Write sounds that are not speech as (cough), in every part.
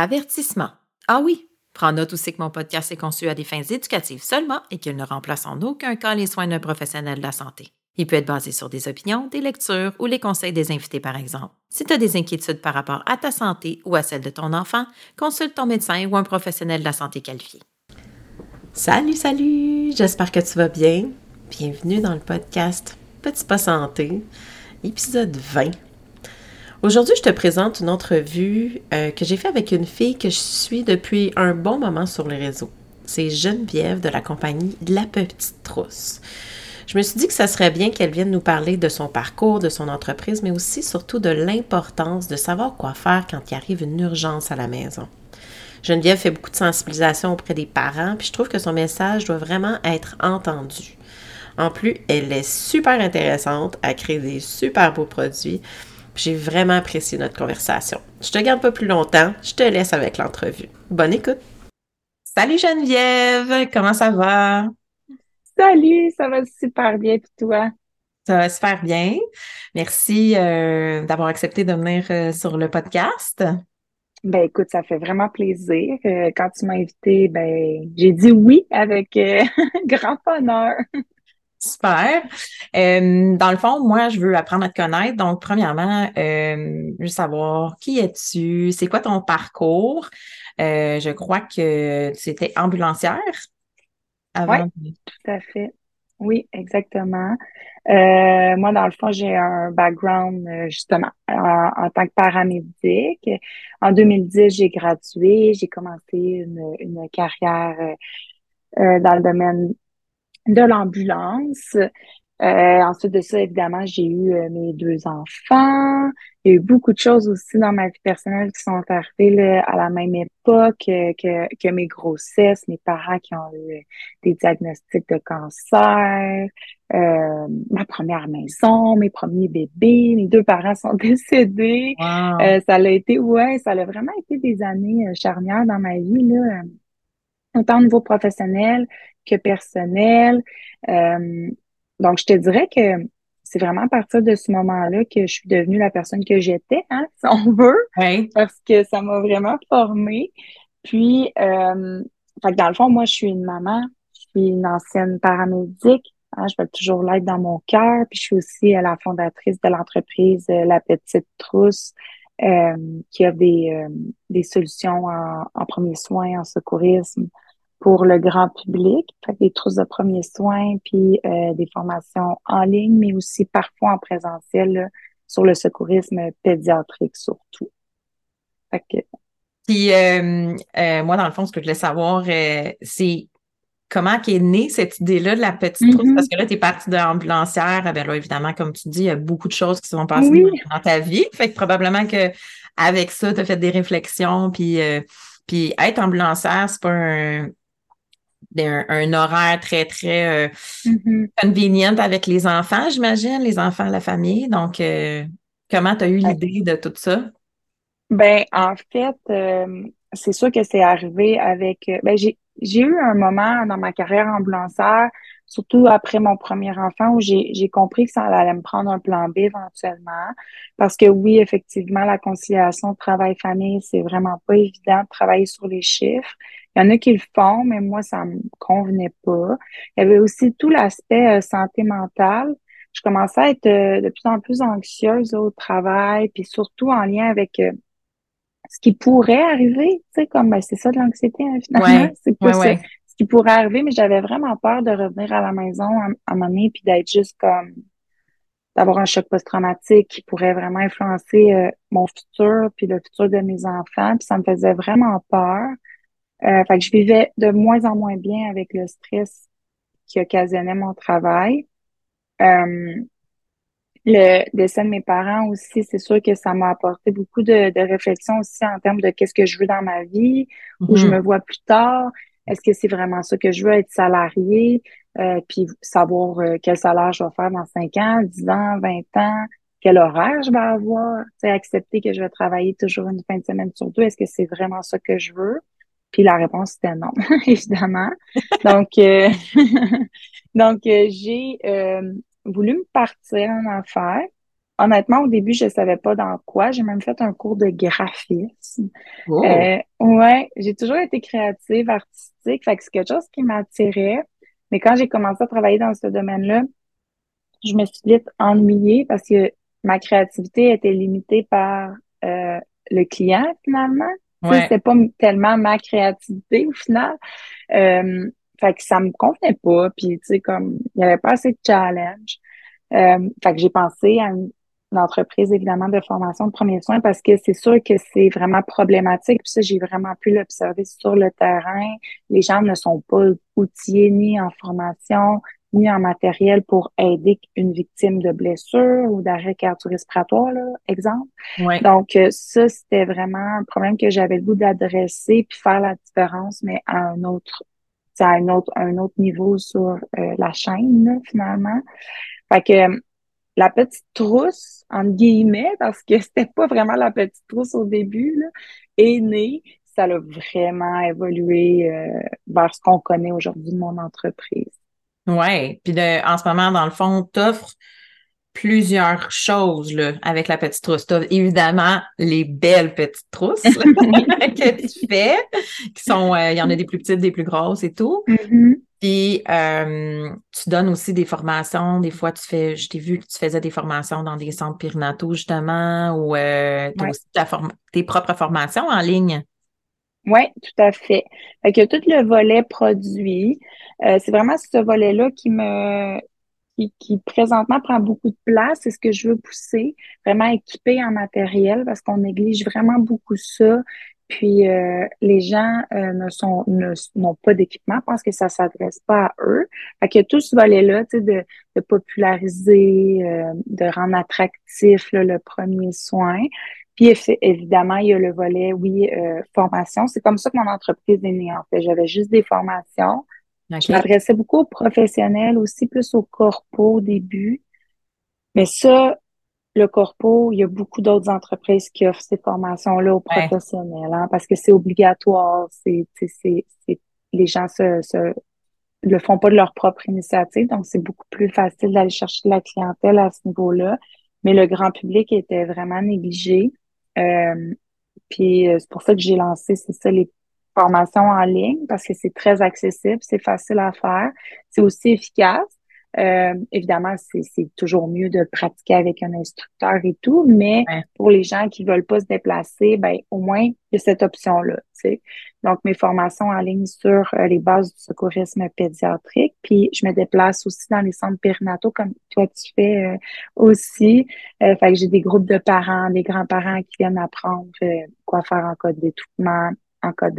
Avertissement. Ah oui, Prends note aussi que mon podcast est conçu à des fins éducatives seulement et qu'il ne remplace en aucun cas les soins d'un professionnel de la santé. Il peut être basé sur des opinions, des lectures ou les conseils des invités, par exemple. Si tu as des inquiétudes par rapport à ta santé ou à celle de ton enfant, consulte ton médecin ou un professionnel de la santé qualifié. Salut, salut! J'espère que tu vas bien. Bienvenue dans le podcast Petit pas santé, épisode 20. Aujourd'hui, je te présente une entrevue euh, que j'ai faite avec une fille que je suis depuis un bon moment sur les réseaux. C'est Geneviève de la compagnie La Petite Trousse. Je me suis dit que ça serait bien qu'elle vienne nous parler de son parcours, de son entreprise, mais aussi surtout de l'importance de savoir quoi faire quand il arrive une urgence à la maison. Geneviève fait beaucoup de sensibilisation auprès des parents, puis je trouve que son message doit vraiment être entendu. En plus, elle est super intéressante, à créer des super beaux produits. J'ai vraiment apprécié notre conversation. Je te garde pas plus longtemps, je te laisse avec l'entrevue. Bonne écoute. Salut Geneviève, comment ça va? Salut, ça va super bien puis toi? Ça va super bien. Merci euh, d'avoir accepté de venir euh, sur le podcast. Ben écoute, ça fait vraiment plaisir. Euh, quand tu m'as invité, ben j'ai dit oui avec (laughs) grand honneur. Super. Euh, dans le fond, moi, je veux apprendre à te connaître. Donc, premièrement, euh, je veux savoir qui es-tu, c'est quoi ton parcours? Euh, je crois que c'était ambulancière avant. Oui, tout à fait. Oui, exactement. Euh, moi, dans le fond, j'ai un background justement en, tant que paramédic. En 2010, j'ai gradué, j'ai commencé une, une carrière dans le domaine de l'ambulance. Euh, ensuite de ça, évidemment, j'ai eu euh, mes deux enfants. Il y a eu beaucoup de choses aussi dans ma vie personnelle qui sont arrivées à la même époque que, que mes grossesses, mes parents qui ont eu des diagnostics de cancer, euh, ma première maison, mes premiers bébés, mes deux parents sont (laughs) décédés. ça a été, ouais, ça a vraiment été des années charnières dans ma vie, là, autant au niveau professionnel que personnel. Euh, donc, je te dirais que c'est vraiment à partir de ce moment-là que je suis devenue la personne que j'étais, hein, (laughs) si on veut, parce que ça m'a vraiment formée. Puis, euh, dans le fond, moi, je suis une maman, je suis une ancienne paramédic, hein, je vais toujours l'être dans mon cœur, puis je suis aussi la fondatrice de l'entreprise euh, La Petite Trousse, euh, qui a des, euh, des solutions en, en premiers soins, en secourisme, pour le grand public, fait des trousses de premiers soins, puis euh, des formations en ligne, mais aussi parfois en présentiel sur le secourisme pédiatrique surtout. Fait que... Puis euh, euh, moi, dans le fond, ce que je voulais savoir, c'est comment est née cette idée-là de la petite trousse? Mm-hmm. Parce que là, tu es partie de l'ambulancière. Ben là, évidemment, comme tu dis, il y a beaucoup de choses qui se sont passées dans ta vie. Fait que probablement que avec ça, tu as fait des réflexions, puis, puis être ambulancière, c'est pas un, un, horaire très, très mm-hmm. convenient avec les enfants, j'imagine, les enfants, la famille. Donc, comment tu as eu l'idée de tout ça? Ben, en fait, c'est sûr que c'est arrivé avec. Ben, j'ai eu un moment dans ma carrière ambulancière surtout après mon premier enfant où j'ai compris que ça allait me prendre un plan B éventuellement. Parce que oui, effectivement, la conciliation travail-famille, c'est vraiment pas évident de travailler sur les chiffres. Il y en a qui le font, mais moi, ça me convenait pas. Il y avait aussi tout l'aspect euh, santé mentale. Je commençais à être euh, de plus en plus anxieuse au travail, puis surtout en lien avec euh, ce qui pourrait arriver, tu sais, comme ben, c'est ça de l'anxiété, hein, finalement. (laughs) c'est pas qui pourrait arriver, mais j'avais vraiment peur de revenir à la maison à, un moment donné puis d'être juste comme d'avoir un choc post-traumatique qui pourrait vraiment influencer euh, mon futur puis le futur de mes enfants. Puis ça me faisait vraiment peur. Euh, fait que je vivais de moins en moins bien avec le stress qui occasionnait mon travail. Euh, le décès de mes parents aussi, c'est sûr que ça m'a apporté beaucoup de, de réflexion aussi en termes de qu'est-ce que je veux dans ma vie, où je mm-hmm. me vois plus tard. Est-ce que c'est vraiment ça que je veux, être salarié, euh, puis savoir euh, quel salaire je vais faire dans 5 ans, 10 ans, 20 ans, quel horaire je vais avoir, tu accepter que je vais travailler toujours une fin de semaine sur deux, est-ce que c'est vraiment ça que je veux? Puis la réponse était non, (laughs) évidemment. Donc, euh, (laughs) donc j'ai voulu me partir en affaires honnêtement, au début, je savais pas dans quoi. J'ai même fait un cours de graphisme. Oh. Euh, ouais, j'ai toujours été créative, artistique. Fait que c'est quelque chose qui m'attirait. Mais quand j'ai commencé à travailler dans ce domaine-là, je me suis vite ennuyée parce que ma créativité était limitée par euh, le client finalement. Ouais. C'était pas tellement ma créativité au final. Euh, fait que ça me convenait pas. Puis tu sais, comme il y avait pas assez de challenge. Euh, fait que j'ai pensé à une, l'entreprise, évidemment, de formation de premiers soins parce que c'est sûr que c'est vraiment problématique. Puis ça, j'ai vraiment pu l'observer sur le terrain. Les gens ne sont pas outillés ni en formation, ni en matériel pour aider une victime de blessure ou d'arrêt cardio-respiratoire, là, exemple. Donc, euh, ça, c'était vraiment un problème que j'avais le goût d'adresser puis faire la différence, mais à un autre, à un autre, un autre niveau sur euh, la chaîne, finalement. Fait que la petite trousse, entre guillemets, parce que (laughs) c'était pas vraiment la petite trousse au début, là, est née. Ça a vraiment évolué euh, vers ce qu'on connaît aujourd'hui de mon entreprise. Oui, puis en ce moment, dans le fond, t'offres plusieurs choses là, avec la petite trousse. Tu évidemment les belles petites trousses (laughs) (laughs) que tu fais, qui sont, euh, il y en a des plus petites, des plus grosses et tout. Mm-hmm. Puis euh, tu donnes aussi des formations. Des fois, tu fais, je t'ai vu que tu faisais des formations dans des centres périnataux, justement, ou euh, tu as aussi tes propres formations en ligne. Oui, tout à fait. Fait que tout le volet produit, euh, c'est vraiment ce volet-là qui me qui, qui, présentement prend beaucoup de place. C'est ce que je veux pousser, vraiment équiper en matériel parce qu'on néglige vraiment beaucoup ça. Puis euh, les gens euh, ne sont n'ont pas d'équipement parce que ça s'adresse pas à eux. Fait que tout ce volet-là, tu sais, de, de populariser, euh, de rendre attractif le premier soin. Puis évidemment, il y a le volet, oui, formation. C'est comme ça que mon entreprise est née, en fait. J'avais juste des formations. Je m'adressais beaucoup aux professionnels, aussi plus aux corpos au début. Mais ça, le corpo, il y a beaucoup d'autres entreprises qui offrent ces formations-là aux professionnels, hein, parce que c'est obligatoire. C'est, c'est, les gens se, se le font pas de leur propre initiative, donc c'est beaucoup plus facile d'aller chercher de la clientèle à ce niveau-là. Mais le grand public était vraiment négligé. Euh, puis euh, c'est pour ça que j'ai lancé, c'est ça, les formations en ligne, parce que c'est très accessible, c'est facile à faire, c'est aussi efficace. Euh, évidemment, c'est toujours mieux de pratiquer avec un instructeur et tout, mais pour les gens qui veulent pas se déplacer, ben au moins il y a cette option-là. Tu sais. Donc mes formations en ligne sur euh, les bases du secourisme pédiatrique, puis je me déplace aussi dans les centres périnataux comme toi tu fais euh, aussi. fait que j'ai des groupes de parents, des grands-parents qui viennent apprendre quoi faire en cas d'étouffement, en cas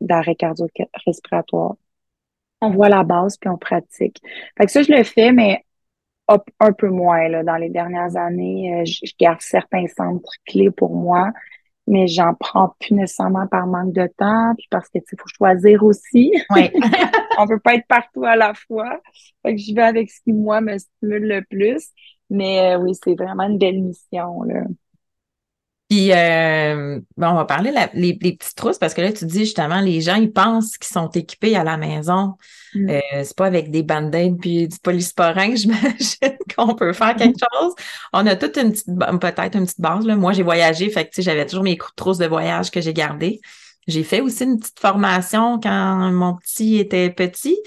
d'arrêt cardio-respiratoire on voit la base puis on pratique. Fait que ça, je le fais, mais un peu moins là, dans les dernières années. Euh, je, garde certains centres clés pour moi, mais j'en prends plus nécessairement par manque de temps, puis parce que, il faut choisir aussi. Oui. (laughs) On peut pas être partout à la fois. Fait que je vais avec ce qui, moi, me stimule le plus. Mais euh, oui, c'est vraiment une belle mission, là. Puis, euh, bon, on va parler les, petites trousses parce que là, tu dis justement, les gens, ils pensent qu'ils sont équipés à la maison. Mm. Euh, c'est pas avec des band-aids puis du polysporin, (laughs) j'imagine qu'on peut faire quelque mm. chose. On a toute une petite, peut-être une petite base. Là. Moi, j'ai voyagé, fait que j'avais toujours mes trousses de voyage que j'ai gardées. J'ai fait aussi une petite formation quand mon petit était petit.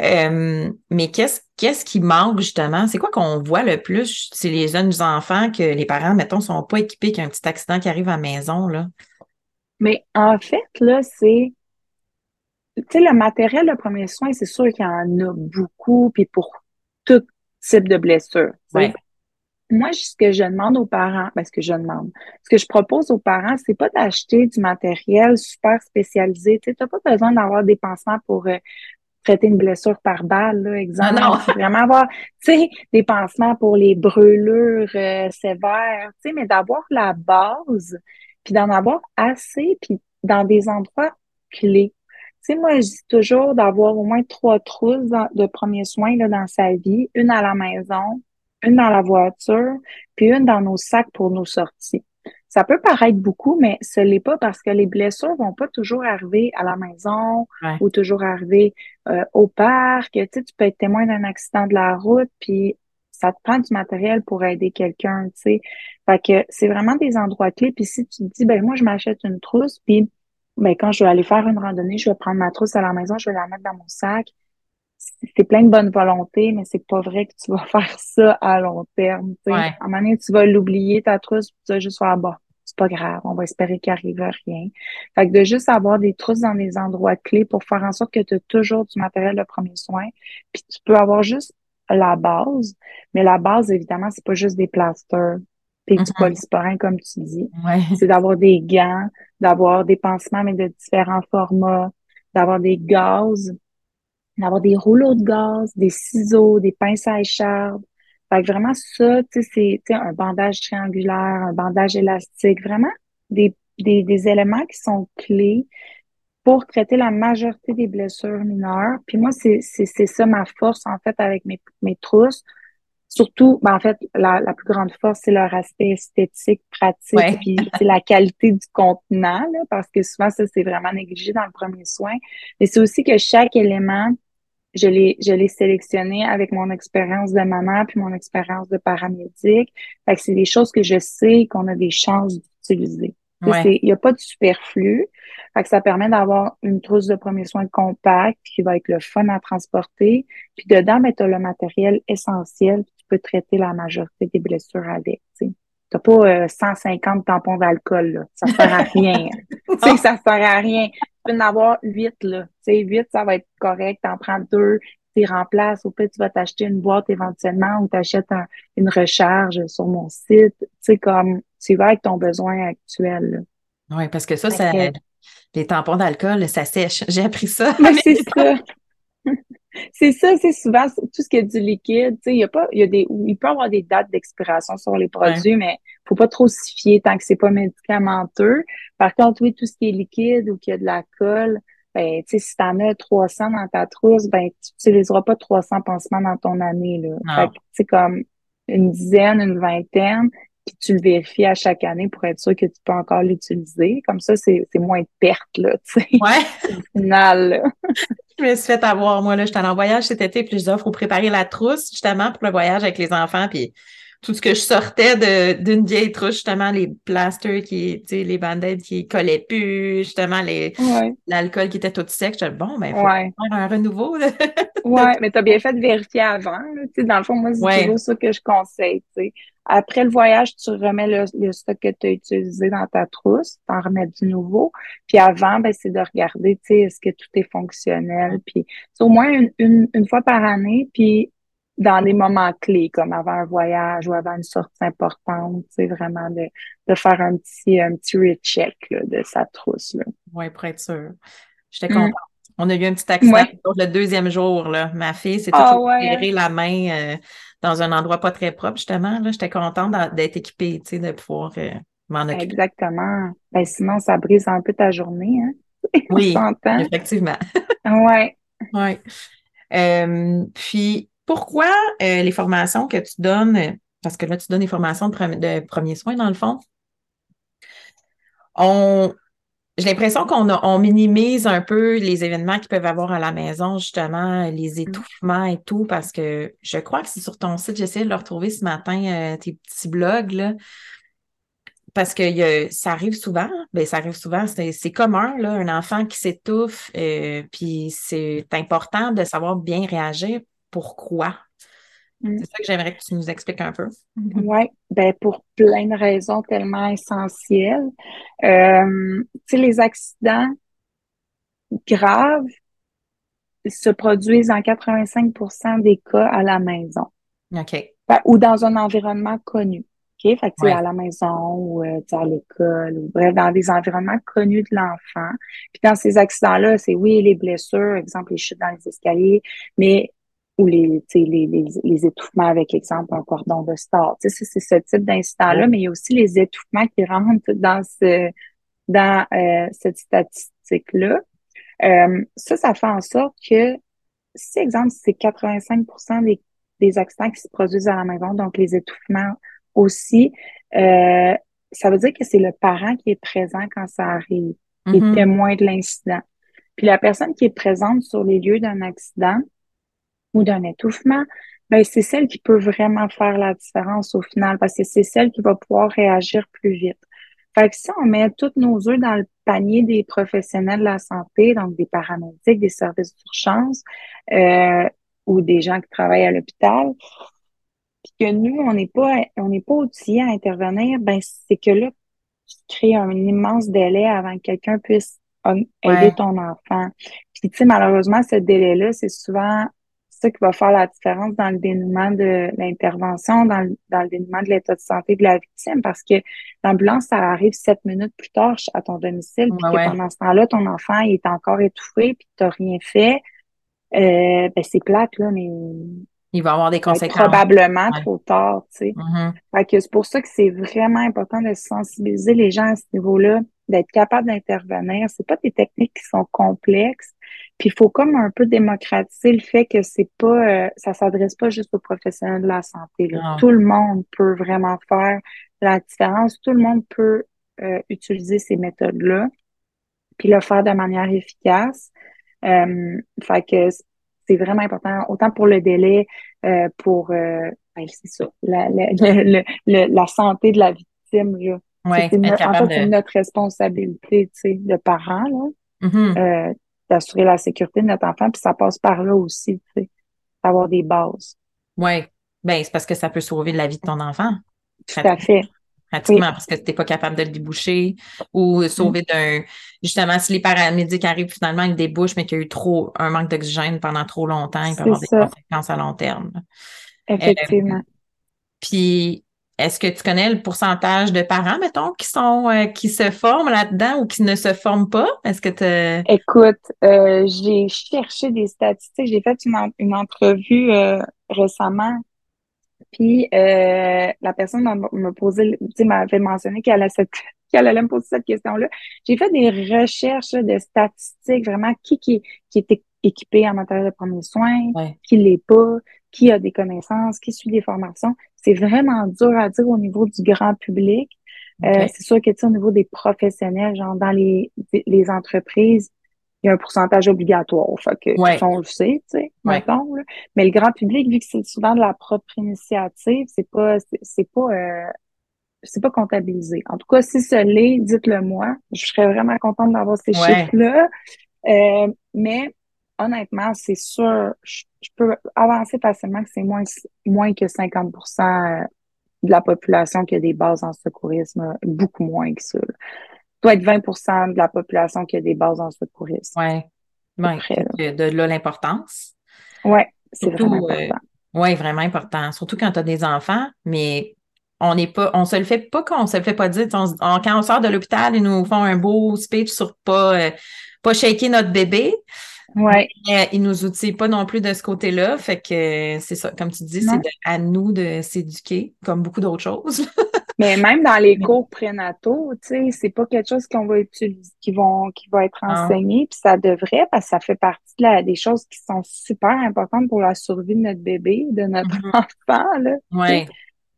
Euh, mais qu'est-ce qu'est-ce qui manque justement? C'est quoi qu'on voit le plus chez les jeunes enfants que les parents, mettons, sont pas équipés qu'un petit accident qui arrive à la maison, là? Mais en fait, là, c'est tu sais, le matériel de premier soin, c'est sûr qu'il y en a beaucoup, puis pour tout type de blessure. Moi, ce que je demande aux parents, ben, ce que je demande, ce que je propose aux parents, c'est pas d'acheter du matériel super spécialisé. Tu n'as pas besoin d'avoir des pansements pour euh, traiter une blessure par balle, là, exemple. Ah non. vraiment avoir, tu sais, des pansements pour les brûlures euh, sévères, tu sais, mais d'avoir la base, puis d'en avoir assez, puis dans des endroits clés. Tu sais, moi, je dis toujours d'avoir au moins trois trousses de premiers soins là, dans sa vie, une à la maison, une dans la voiture, puis une dans nos sacs pour nos sorties. Ça peut paraître beaucoup, mais ce n'est pas parce que les blessures vont pas toujours arriver à la maison ou toujours arriver euh, au parc. Tu, sais, tu peux être témoin d'un accident de la route, puis ça te prend du matériel pour aider quelqu'un, tu sais. Fait que c'est vraiment des endroits clés. Puis si tu te dis, ben moi, je m'achète une trousse, puis ben quand je vais aller faire une randonnée, je vais prendre ma trousse à la maison, je vais la mettre dans mon sac. C'est plein de bonne volonté, mais c'est pas vrai que tu vas (laughs) faire ça à long terme. tu sais. À un moment donné, tu vas l'oublier, ta trousse, tu vas juste faire bon c'est pas grave, on va espérer qu'il arrive rien. Fait que de juste avoir des trousses dans des endroits clés pour faire en sorte que tu as toujours du matériel de premier soin, puis tu peux avoir juste la base, mais la base, évidemment, c'est pas juste des plasters puis du mm-hmm. polysporin, comme tu dis. C'est d'avoir des gants, d'avoir des pansements, mais de différents formats, d'avoir des gaz, d'avoir des rouleaux de gaz, des ciseaux, des pinces à écharpe, fait que vraiment, ça, c'est un bandage triangulaire, un bandage élastique, vraiment des, des, des éléments qui sont clés pour traiter la majorité des blessures mineures. Puis moi, c'est ça ma force, en fait, avec mes, mes trousses. Surtout, ben, en fait, la, la plus grande force, c'est leur aspect esthétique, pratique, puis c'est la qualité du contenant, là, parce que souvent, ça, c'est vraiment négligé dans le premier soin. Mais c'est aussi que chaque élément je l'ai, je l'ai sélectionné avec mon expérience de maman puis mon expérience de paramédic. Fait que c'est des choses que je sais qu'on a des chances d'utiliser. Il n'y a pas de superflu. Fait que ça permet d'avoir une trousse de premiers soins compact qui va être le fun à transporter. Puis dedans, ben, tu as le matériel essentiel. Tu peux traiter la majorité des blessures avec. Tu n'as pas 150 euh, tampons d'alcool. Là. Ça sert à (laughs) rien. tu sais, ça sert à rien peux en avoir huit, là. Tu sais, huit, ça va être correct. T'en prends deux, tu remplaces. Au pire, tu vas t'acheter une boîte éventuellement ou t'achètes un, une recharge sur mon site. Tu sais, comme, tu vas avec ton besoin actuel, Oui, parce que ça, ça, les tampons d'alcool, ça sèche. (laughs) J'ai appris ça. Mais c'est ça. (laughs) C'est ça, c'est souvent tout ce qui est du liquide. Tu sais, il y a pas, il y a des, il peut y avoir des dates d'expiration sur les produits, mais faut pas trop s'y fier tant que c'est pas médicamenteux. Par contre, oui, tout ce qui est liquide ou qui a de la colle, ben, tu sais, si t'en as 300 dans ta trousse, ben, tu n'utiliseras pas 300 pansements dans ton année, là. Fait c'est comme une dizaine, une vingtaine, puis tu le vérifies à chaque année pour être sûr que tu peux encore l'utiliser. Comme ça, c'est moins de pertes, là, tu sais. Ouais. (laughs) Au final, (laughs) Je me suis fait avoir, moi, là, j'étais en voyage cet été, puis je disais, il faut préparer la trousse, justement, pour le voyage avec les enfants, puis tout ce que je sortais d'une vieille trousse, justement, les plasters qui, tu sais, les bandages qui collaient plus, justement, l'alcool qui était tout sec. Je bon, ben, faut faire un renouveau. (laughs) oui, mais tu as bien fait de vérifier avant. Tu sais, dans le fond, moi, c'est toujours ça que je conseille. Tu sais. Après le voyage, tu remets le, stock que tu as utilisé dans ta trousse, tu en remets du nouveau. Puis avant, ben, c'est de regarder, tu sais, est-ce que tout est fonctionnel. Puis c'est au moins une, une, une fois par année. Puis dans des moments clés, comme avant un voyage ou avant une sortie importante, c'est vraiment de, de faire un petit, un petit recheck là, de sa trousse. Oui, pour être sûr. J'étais mm. contente. On a eu un petit accident le deuxième jour. Là. Ma fille s'est ah, ouais. la main euh, dans un endroit pas très propre, justement. J'étais contente d'être équipée, de pouvoir euh, m'en occuper. Exactement. Ben, sinon, ça brise un peu ta journée, hein? (laughs) Oui, effectivement. ouais. Oui. Euh, puis, pourquoi euh, les formations que tu donnes, parce que là, tu donnes des formations de, de premiers soins, dans le fond, on, j'ai l'impression qu'on on minimise un peu les événements qu'ils peuvent avoir à la maison, justement, les mmh. étouffements et tout, parce que je crois que c'est sur ton site, j'essaie de le retrouver ce matin, euh, tes petits blogs, là, parce que ça arrive souvent, ben, ça arrive souvent, c'est commun, là, un enfant qui s'étouffe, euh, puis c'est important de savoir bien réagir. Pourquoi? Mm. C'est ça que j'aimerais que tu nous expliques un peu. Oui, ben pour plein de raisons tellement essentielles. Euh, tu sais, les accidents graves se produisent en 85% des cas à la maison. OK. Ben, ou dans un environnement connu. OK? Fait que, à la maison ou euh, à l'école ou bref, dans des environnements connus de l'enfant. Puis dans ces accidents-là, c'est oui, les blessures, exemple, les chutes dans les escaliers, mais ou les, les, les, les, étouffements avec, exemple, un cordon de star. C'est ce type d'incident-là, mais il y a aussi les étouffements qui rentrent (laughs) dans ce dans euh, cette statistique-là. Euh, ça, ça fait en sorte que si, exemple, c'est 85 des, des accidents qui se produisent à la maison, donc les étouffements aussi, euh, ça veut dire que c'est le parent qui est présent quand ça arrive, qui est témoin de l'incident. Puis la personne qui est présente sur les lieux d'un accident, ou d'un étouffement, ben c'est celle qui peut vraiment faire la différence au final parce que c'est celle qui va pouvoir réagir plus vite. Fait que si on met tous nos œufs dans le panier des professionnels de la santé, donc des paramédics, des services d'urgence euh, ou des gens qui travaillent à l'hôpital, puis que nous, on n'est pas on n'est pas outillés à intervenir, ben c'est que là, tu crées un immense délai avant que quelqu'un puisse aider ton enfant. Puis tu sais, malheureusement, ce délai-là, c'est souvent ça qui va faire la différence dans le dénouement de l'intervention, dans le, dans le dénouement de l'état de santé de la victime, parce que l'ambulance, ça arrive sept minutes plus tard à ton domicile, puis que pendant ce temps-là, ton enfant il est encore étouffé, puis tu n'as rien fait. Euh, ben c'est plate, là, mais il va avoir des conséquences. Probablement trop tard, tu sais. Que c'est pour ça que c'est vraiment important de sensibiliser les gens à ce niveau-là, d'être capable d'intervenir. C'est pas des techniques qui sont complexes. Puis il faut comme un peu démocratiser le fait que c'est pas, euh, ça s'adresse pas juste aux professionnels de la santé. Tout le monde peut vraiment faire la différence. Tout le monde peut euh, utiliser ces méthodes-là, puis le faire de manière efficace. Euh, fait que c'est vraiment important, autant pour le délai, euh, pour ben, c'est ça, la, la, (laughs) la, santé de la victime. Là. Ouais, c'est en fait, c'est notre responsabilité tu sais, de parents là, mm-hmm. D'assurer la sécurité de notre enfant, puis ça passe par là aussi, tu sais, d'avoir des bases. Oui, ben c'est parce que ça peut sauver la vie de ton enfant. Tout à fait pratiquement parce que tu n'es pas capable de le déboucher ou sauver d'un. Justement, si les paramédics arrivent finalement, ils débouchent, mais qu'il y a eu trop un manque d'oxygène pendant trop longtemps, il peut avoir des conséquences à long terme. Effectivement. Euh, puis, est-ce que tu connais le pourcentage de parents, mettons, qui sont euh, qui se forment là-dedans ou qui ne se forment pas? Est-ce que tu Écoute, euh, j'ai cherché des statistiques. J'ai fait une, une entrevue récemment puis euh, la personne m'a posé, tu sais, m'avait mentionné (laughs) qu'elle allait me poser cette question-là. J'ai fait des recherches de statistiques, vraiment qui qui, qui était équipé en matériel de premiers soins, qui l'est pas, qui a des connaissances, qui suit des formations. C'est vraiment dur à dire au niveau du grand public. Euh, c'est sûr que tu sais, au niveau des professionnels, genre dans les, les entreprises, il y a un pourcentage obligatoire. Fait que ouais. on le sait, tu sais, mettons. Là. Mais le grand public, vu que c'est souvent de la propre initiative, c'est pas c'est pas euh, c'est pas comptabilisé. En tout cas, si ce l'est, dites-le moi. Je serais vraiment contente d'avoir ces chiffres-là. Euh, mais honnêtement, c'est sûr, je, peux avancer facilement que c'est moins, moins que 50% euh, de la population qui a des bases en secourisme, beaucoup moins que ça doit être 20% de la population qui a des bases en secourisme. Oui. Ouais. De là l'importance. Oui, c'est vraiment euh, important. oui, vraiment important. Surtout quand tu as des enfants, mais on n'est pas, on se le fait pas qu'on se le fait pas dire. quand on sort de l'hôpital, ils nous font un beau speech sur pas, euh, pas shaker notre bébé. Ouais. Mais, euh, ils nous outillent pas non plus de ce côté-là. Fait que c'est ça, comme tu dis, c'est à nous de s'éduquer, comme beaucoup d'autres choses. (laughs) Mais même dans les cours prénataux, tu sais, c'est pas quelque chose qu'on va utiliser, qui vont, qui va être enseigné, puis ça devrait, parce que ça fait partie des choses qui sont super importantes pour la survie de notre bébé, de notre mm-hmm. (laughs) enfant, là. Ouais.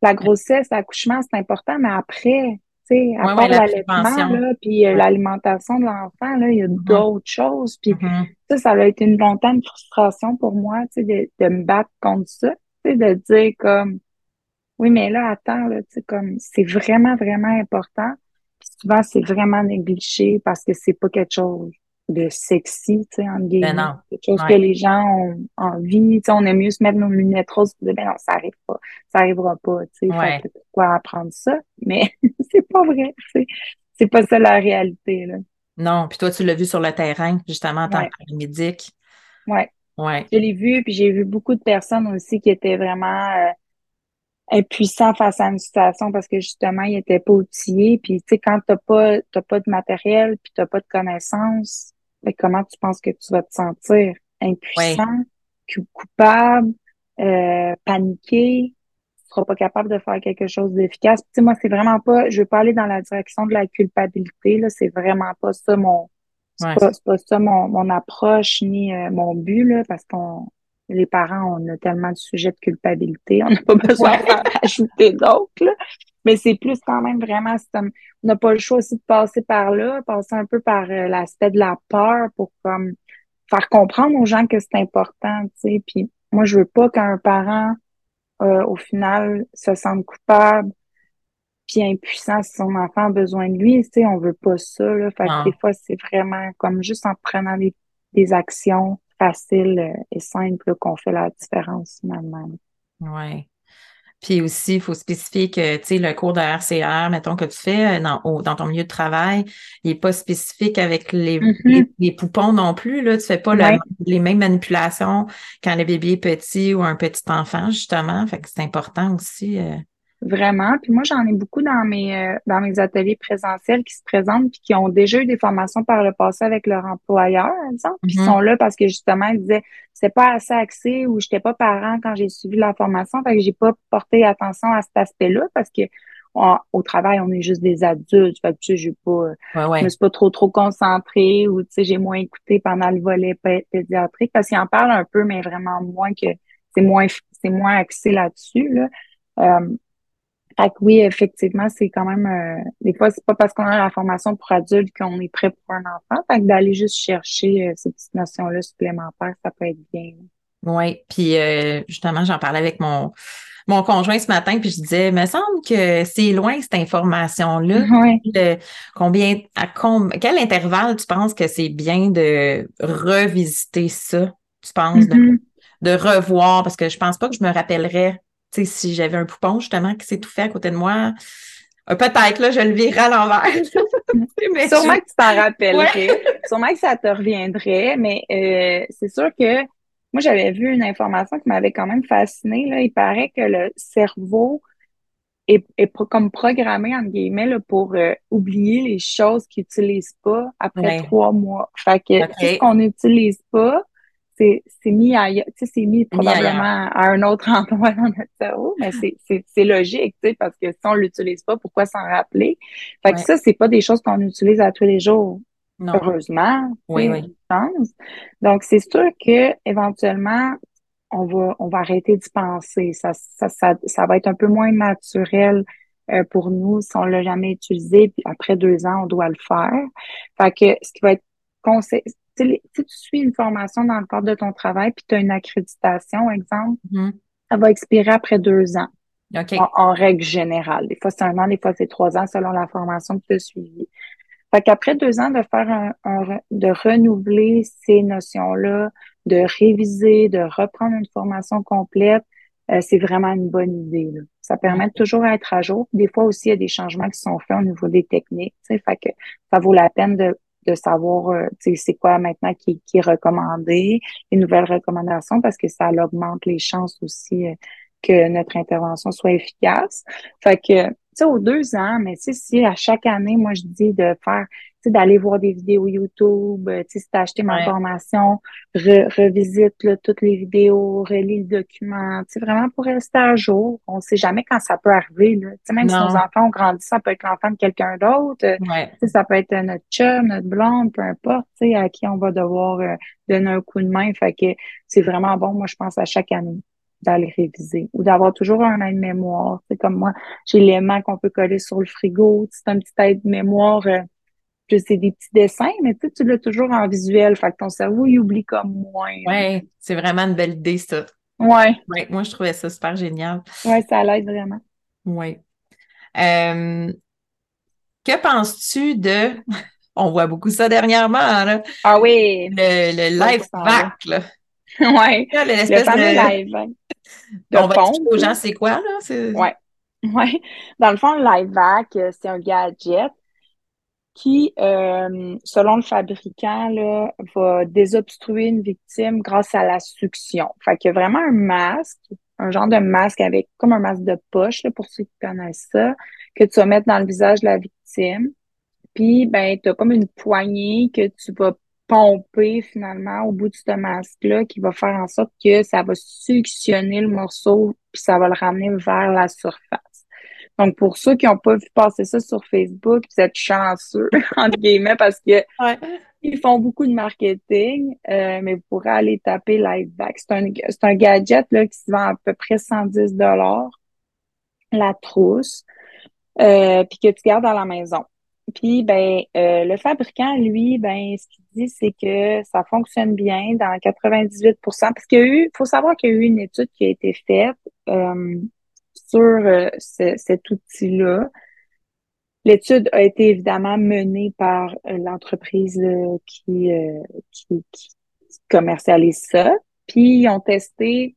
La grossesse, l'accouchement, c'est important, mais après, sais, à part l'allaitement, là, puis euh, l'alimentation de l'enfant, là, il y a mm-hmm. d'autres choses, puis mm-hmm. ça, ça a été une longtemps une frustration pour moi, tu sais, de, de me battre contre ça, tu sais, de dire comme, oui, mais là, attends, là, tu sais, comme, c'est vraiment, vraiment important. Puis souvent, c'est vraiment négligé parce que c'est pas quelque chose de sexy, tu sais, en guillemets. Ben quelque chose que les gens ont envie, tu sais, on aime mieux se mettre nos lunettes roses et dire, ben non, ça arrive pas, ça arrivera pas, tu sais, ouais. pourquoi apprendre ça? Mais (laughs) c'est pas vrai, c'est, c'est pas ça la réalité, là. Non, puis toi, tu l'as vu sur le terrain, justement, en tant que médic. Ouais. Ouais. Je l'ai vu, puis j'ai vu beaucoup de personnes aussi qui étaient vraiment euh, impuissant face à une situation parce que justement, il était pas outillé. Puis, tu sais, quand t'as pas, t'as pas de matériel, puis t'as pas de connaissances, comment tu penses que tu vas te sentir? Impuissant, coupable, euh, paniqué, tu seras pas capable de faire quelque chose d'efficace. Tu sais, moi, c'est vraiment pas, je veux pas aller dans la direction de la culpabilité, là, c'est vraiment pas ça mon, c'est pas, pas, ça mon, mon approche ni euh, mon but, là, parce qu'on, les parents, on a tellement de sujets de culpabilité, on n'a pas besoin d'ajouter (laughs) d'autres. Mais c'est plus quand même vraiment, on n'a pas le choix aussi de passer par là, passer un peu par euh, l'aspect de la peur pour comme faire comprendre aux gens que c'est important, tu sais. Puis moi, je veux pas qu'un parent, euh, au final, se sente coupable puis impuissant si son enfant a besoin de lui, tu sais, on veut pas ça, là. Fait que des fois, c'est vraiment comme juste en prenant des, des actions facile euh, et simple qu'on fait la différence finalement. Oui. Puis aussi, il faut spécifier que, tu sais, le cours de RCR, mettons, que tu fais euh, dans, dans ton milieu de travail, il n'est pas spécifique avec mm-hmm. les, poupons non plus, là. Tu fais pas les mêmes manipulations quand le bébé est petit ou un petit enfant, justement. Fait que c'est important aussi. Euh, Vraiment. Puis moi, j'en ai beaucoup dans mes euh, dans mes ateliers présentiels qui se présentent puis qui ont déjà eu des formations par le passé avec leur employeur, exemple, puis mm-hmm. sont là parce que justement, ils disaient c'est pas assez axé ou j'étais pas parent quand j'ai suivi la formation, fait que j'ai pas porté attention à cet aspect-là parce que au travail, on est juste des adultes. Fait que tu sais, j'ai pas, je me suis pas trop trop concentrée ou tu sais, j'ai moins écouté pendant le volet pédiatrique parce qu'ils en parlent un peu, mais vraiment moins que c'est moins c'est moins axé là-dessus là. Euh, fait oui, effectivement, c'est quand même euh, des fois, c'est pas parce qu'on a la formation pour adultes qu'on est prêt pour un enfant. Fait que d'aller juste chercher euh, ces petites notions-là supplémentaires, ça peut être bien. Oui, puis euh, justement, j'en parlais avec mon mon conjoint ce matin, puis je disais, il me semble que c'est loin cette information-là. (laughs) Oui. combien, à quel intervalle tu penses que c'est bien de revisiter ça? Tu penses de, mm-hmm. de, revoir? Parce que je pense pas que je me rappellerais sais, si j'avais un poupon, justement, qui s'est tout fait à côté de moi, euh, peut-être, là, je le virerais à l'envers. (laughs) Sûrement que tu t'en rappellerais. Sûrement que ça te reviendrait, mais euh, c'est sûr que moi, j'avais vu une information qui m'avait quand même fascinée. Là. Il paraît que le cerveau est, est comme programmé, entre guillemets, là, pour euh, oublier les choses qu'il n'utilise pas après trois mois. Fait que ce qu'on n'utilise pas, c'est mis à, c'est mis probablement à un autre (laughs) endroit dans notre cerveau, mais c'est logique, tu sais, parce que si on l'utilise pas, pourquoi s'en rappeler? Fait que ça, c'est pas des choses qu'on utilise à tous les jours. Heureusement. Oui, oui. Donc, c'est sûr que éventuellement, on va, on va arrêter d'y penser. Ça, ça, ça, ça, va être un peu moins naturel euh, pour nous si on l'a jamais utilisé. Puis après deux ans, on doit le faire. Fait que ce qui va être si tu suis une formation dans le cadre de ton travail, puis tu as une accréditation, exemple, mm-hmm. ça va expirer après deux ans. En, règle générale. Des fois, c'est un an, des fois, c'est trois ans selon la formation que tu as suivie. Fait qu'après deux ans, de faire un, de renouveler ces notions-là, de réviser, de reprendre une formation complète, euh, c'est vraiment une bonne idée. Ça permet de toujours être à jour. Des fois aussi, il y a des changements qui sont faits au niveau des techniques. Fait que ça vaut la peine de de savoir euh, c'est quoi maintenant qui, qui est recommandé, les nouvelles recommandations, parce que ça augmente les chances aussi euh, que notre intervention soit efficace. Fait que, tu sais, aux deux ans, mais tu si à chaque année, moi, je dis de faire d'aller voir des vidéos YouTube, euh, tu sais, si t'as acheté ma formation, revisite toutes les vidéos, relis le document, tu vraiment pour rester à jour. On sait jamais quand ça peut arriver, là. Tu même si nos enfants ont grandi, ça peut être l'enfant de quelqu'un d'autre, euh, tu sais, ça peut être notre chum, notre blonde, peu importe, tu à qui on va devoir euh, donner un coup de main. Fait que c'est vraiment bon, moi, je pense, à chaque année d'aller réviser ou d'avoir toujours un aide-mémoire. C'est comme moi, j'ai l'aimant qu'on peut coller sur le frigo. C'est un petit aide-mémoire c'est des petits dessins, mais tu, tu l'as toujours en visuel. Fait que ton cerveau, il oublie comme moins. Oui, c'est vraiment une belle idée, ça. Oui. Ouais, moi, je trouvais ça super génial. Oui, ça l'aide vraiment. Oui. Euh, que penses-tu de. (laughs) On voit beaucoup ça dernièrement, là. Ah oui. Le, le live vac, là. Oui. Le fameux de... live (laughs) De On va aux gens, c'est quoi, là? Oui. Oui. (laughs) Dans le fond, le live vac, c'est un gadget qui, euh, selon le fabricant, là, va désobstruer une victime grâce à la succion. Fait qu'il y a vraiment un masque, un genre de masque avec comme un masque de poche, là, pour ceux qui connaissent ça, que tu vas mettre dans le visage de la victime. Puis, ben, tu as comme une poignée que tu vas pomper finalement au bout de ce masque-là qui va faire en sorte que ça va suctionner le morceau puis ça va le ramener vers la surface. Donc, pour ceux qui n'ont pas vu passer ça sur Facebook, vous êtes chanceux, (laughs) entre guillemets, parce que ils font beaucoup de marketing, euh, mais vous pourrez aller taper LiveBack. C'est un, c'est un gadget là, qui se vend à peu près 110 dollars la trousse, euh, puis que tu gardes à la maison. Puis, ben, euh, le fabricant, lui, ben, ce qu'il dit, c'est que ça fonctionne bien dans 98% parce qu'il y a eu, faut savoir qu'il y a eu une étude qui a été faite sur euh, cet outil-là. L'étude a été évidemment menée par euh, l'entreprise euh, qui, qui, commercialise ça. Puis ils ont testé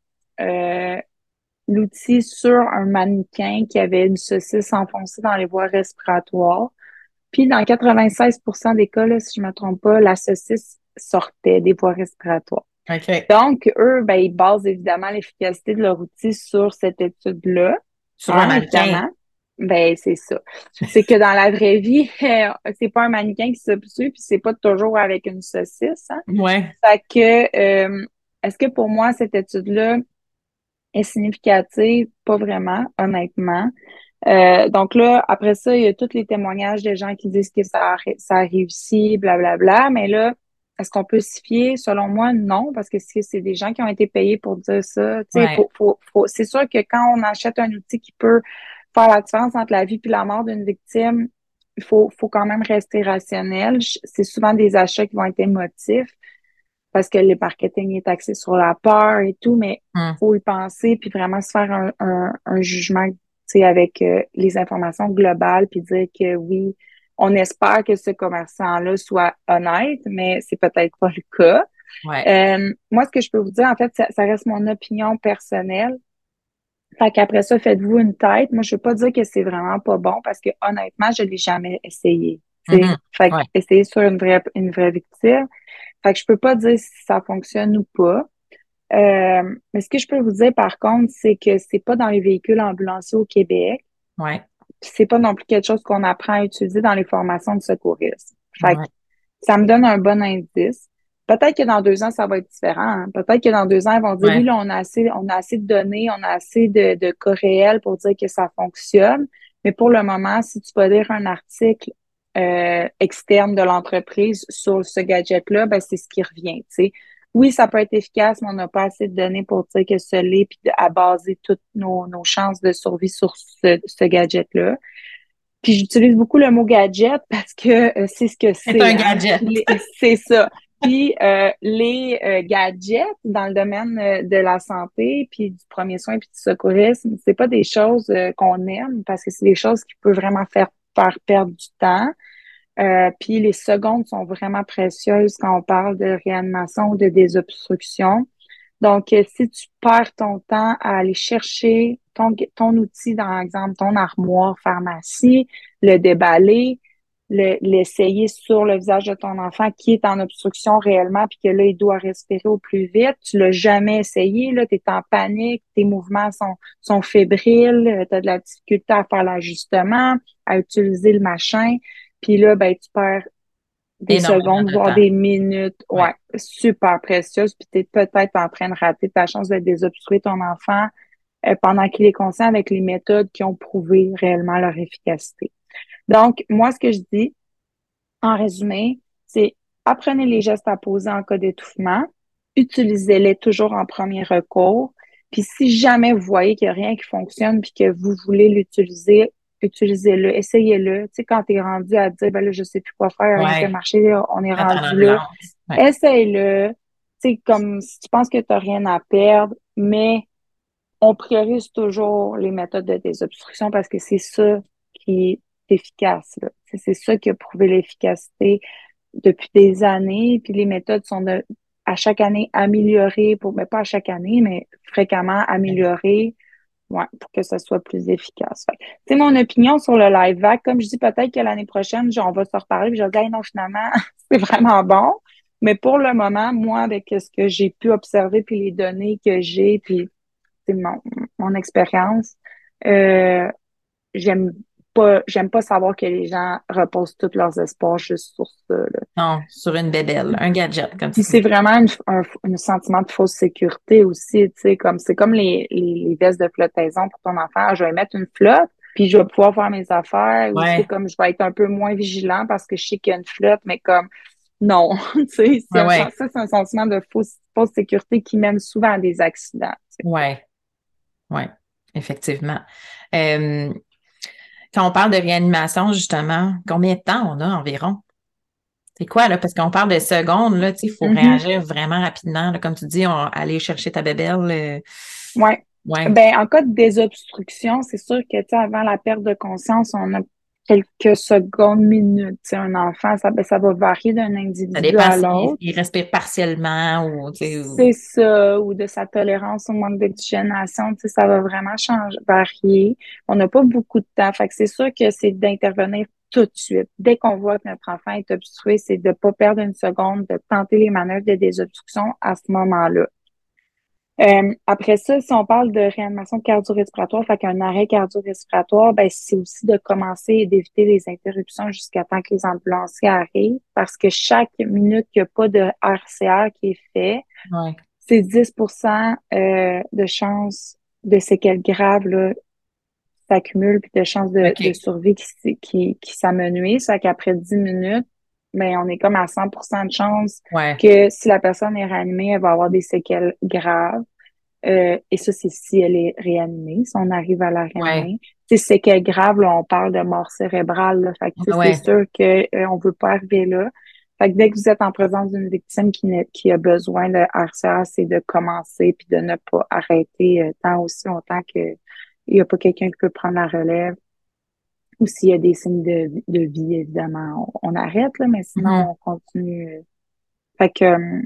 l'outil sur un mannequin qui avait une saucisse enfoncée dans les voies respiratoires. Puis dans 96% des cas, si je ne me trompe pas, la saucisse sortait des voies respiratoires. Donc, eux, ben, ils basent évidemment l'efficacité de leur outil sur cette étude-là. Sur un mannequin. Ben, c'est ça. C'est que dans la vraie vie, (laughs) c'est pas un mannequin qui s'obstrue, puis c'est pas toujours avec une saucisse. Hein? Ouais. Fait que, euh, est-ce que pour moi, cette étude-là est significative? Pas vraiment, honnêtement. Euh, donc là, après ça, il y a tous les témoignages des gens qui disent que ça a, ça a réussi, blablabla. Bla, bla. Mais là, est-ce qu'on peut s'y fier? Selon moi, non, parce que c'est des gens qui ont été payés pour dire ça. c'est sûr que quand on achète un outil qui peut faire la différence entre la vie et la mort d'une victime, il faut, faut quand même rester rationnel. C'est souvent des achats qui vont être émotifs parce que le marketing est axé sur la peur et tout, mais il hum. faut y penser puis vraiment se faire un, un, un jugement avec euh, les informations globales puis dire que oui, on espère que ce commerçant-là soit honnête, mais c'est peut-être pas le cas. Euh, moi, ce que je peux vous dire, en fait, ça, reste mon opinion personnelle. Fait qu'après ça, faites-vous une tête. Moi, je veux pas dire que c'est vraiment pas bon parce que honnêtement, je l'ai jamais essayé. Mm-hmm. Fait que essayer sur une vraie, une vraie victime. Fait que je peux pas dire si ça fonctionne ou pas. Euh, mais ce que je peux vous dire, par contre, c'est que c'est pas dans les véhicules ambulanciers au Québec. Ouais c'est pas non plus quelque chose qu'on apprend à utiliser dans les formations de secourisme. Fait ça me donne un bon indice. Peut-être que dans deux ans, ça va être différent. Hein. Peut-être que dans deux ans, ils vont dire, oui, là, on a assez, on a assez de données, on a assez de, de cas réels pour dire que ça fonctionne. Mais pour le moment, si tu peux lire un article euh, externe de l'entreprise sur ce gadget-là, ben, c'est ce qui revient. sais oui, ça peut être efficace, mais on n'a pas assez de données pour dire que ce l'est, puis à baser toutes nos, nos, chances de survie sur ce, ce gadget-là. Puis j'utilise beaucoup le mot gadget (laughs) parce que euh, c'est ce que c'est. C'est un hein. gadget. c'est ça. Puis euh, les euh, gadgets dans le domaine de la santé, puis du premier soin, puis du secourisme, c'est pas des choses qu'on aime parce que c'est des choses qui peuvent vraiment faire, faire perdre du temps. Euh, puis les secondes sont vraiment précieuses quand on parle de réanimation ou de désobstruction. Donc, euh, si tu perds ton temps à aller chercher ton, ton outil, dans exemple ton armoire pharmacie, le déballer, l'essayer sur le visage de ton enfant qui est en obstruction réellement, puis que là, il doit respirer au plus vite. Tu l'as jamais essayé, là, tu es en panique, tes mouvements sont, sont fébriles, tu as de la difficulté à faire l'ajustement, à utiliser le machin. Puis là, ben, tu perds des secondes, voire des minutes. Ouais, super précieuses. Puis tu es peut-être en train de rater ta chance de désobstruer ton enfant euh, pendant qu'il est conscient avec les méthodes qui ont prouvé réellement leur efficacité. Donc, moi, ce que je dis, en résumé, c'est apprenez les gestes à poser en cas d'étouffement, utilisez-les toujours en premier recours. Puis si jamais vous voyez qu'il n'y a rien qui fonctionne puis que vous voulez l'utiliser, utilisez-le, essayez-le. Tu sais, quand tu es rendu à dire, ben là, je sais plus quoi faire, rien marché, on est rendu là. Essaye-le. Tu sais, comme si tu penses que tu n'as rien à perdre, mais on priorise toujours les méthodes de désobstruction parce que c'est ça qui est efficace. C'est ça qui a prouvé l'efficacité depuis des années. Puis les méthodes sont de, à chaque année améliorées, pour, mais pas à chaque année, mais fréquemment améliorées ouais, pour que ça soit plus efficace. C'est mon opinion sur le live vac. Comme je dis, peut-être que l'année prochaine, on va se reparler puis je vais dire, non, finalement, (laughs) c'est vraiment bon. Mais pour le moment, moi, avec ce que j'ai pu observer puis les données que j'ai, puis mon, mon expérience, euh, j'aime pas, j'aime pas savoir que les gens reposent tous leurs espoirs juste sur ça. Là. Non, sur une bébelle, un gadget comme ça. c'est vraiment un, un, sentiment de fausse sécurité aussi, tu sais, comme c'est comme les, les, vestes de flottaison pour ton enfant. Je vais mettre une flotte, puis je vais pouvoir faire mes affaires. Ou c'est comme je vais être un peu moins vigilant parce que je sais qu'il y a une flotte, mais comme non, (laughs) tu sais, ça, c'est un sentiment de fausse, fausse sécurité qui mène souvent à des accidents. Ouais, ouais, effectivement. Euh, quand on parle de réanimation, justement, combien de temps on a environ? C'est quoi, là? Parce qu'on parle de secondes, là, il faut mm-hmm. réagir vraiment rapidement. Comme tu dis, on, aller chercher ta bébelle. Euh, oui. Ouais. Ben, en cas de désobstruction, c'est sûr que, tu avant la perte de conscience, on a quelques secondes, minutes. sais, un enfant, ça, ben, ça va varier d'un individu à l'autre. Il, respire partiellement ou. C'est ça, ou de sa tolérance au manque d'oxygénation, ça va vraiment changer, varier. On n'a pas beaucoup de temps. Fait que c'est sûr que c'est d'intervenir tout de suite. Dès qu'on voit que notre enfant est obstrué, c'est de ne pas perdre une seconde, de tenter les manœuvres de désobstruction à ce moment-là. Euh, après ça, si on parle de réanimation cardio-respiratoire, fait qu'un arrêt cardio-respiratoire, ben, c'est aussi de commencer et d'éviter les interruptions jusqu'à temps que les ambulanciers arrivent, parce que chaque minute qu'il n'y a pas de RCR qui est fait, c'est 10% euh, de chances de séquelles graves là, s'accumulent, puis de chances de, survie qui, qui, qui s'amenuisent. Fait qu'après 10 minutes, mais on est comme à 100% de chance que si la personne est réanimée, elle va avoir des séquelles graves. Euh, et ça, c'est si elle est réanimée, si on arrive à la réanimer. Ouais. Si séquelles graves, là, on parle de mort cérébrale. Là, fait que c'est sûr qu'on euh, ne veut pas arriver là. Fait que dès que vous êtes en présence d'une victime qui, qui a besoin de RCA, c'est de commencer puis de ne pas arrêter euh, tant aussi longtemps qu'il n'y a pas quelqu'un qui peut prendre la relève ou s'il y a des signes de, de vie, évidemment, on, arrête, là, mais sinon, mm-hmm. on continue. Fait que euh,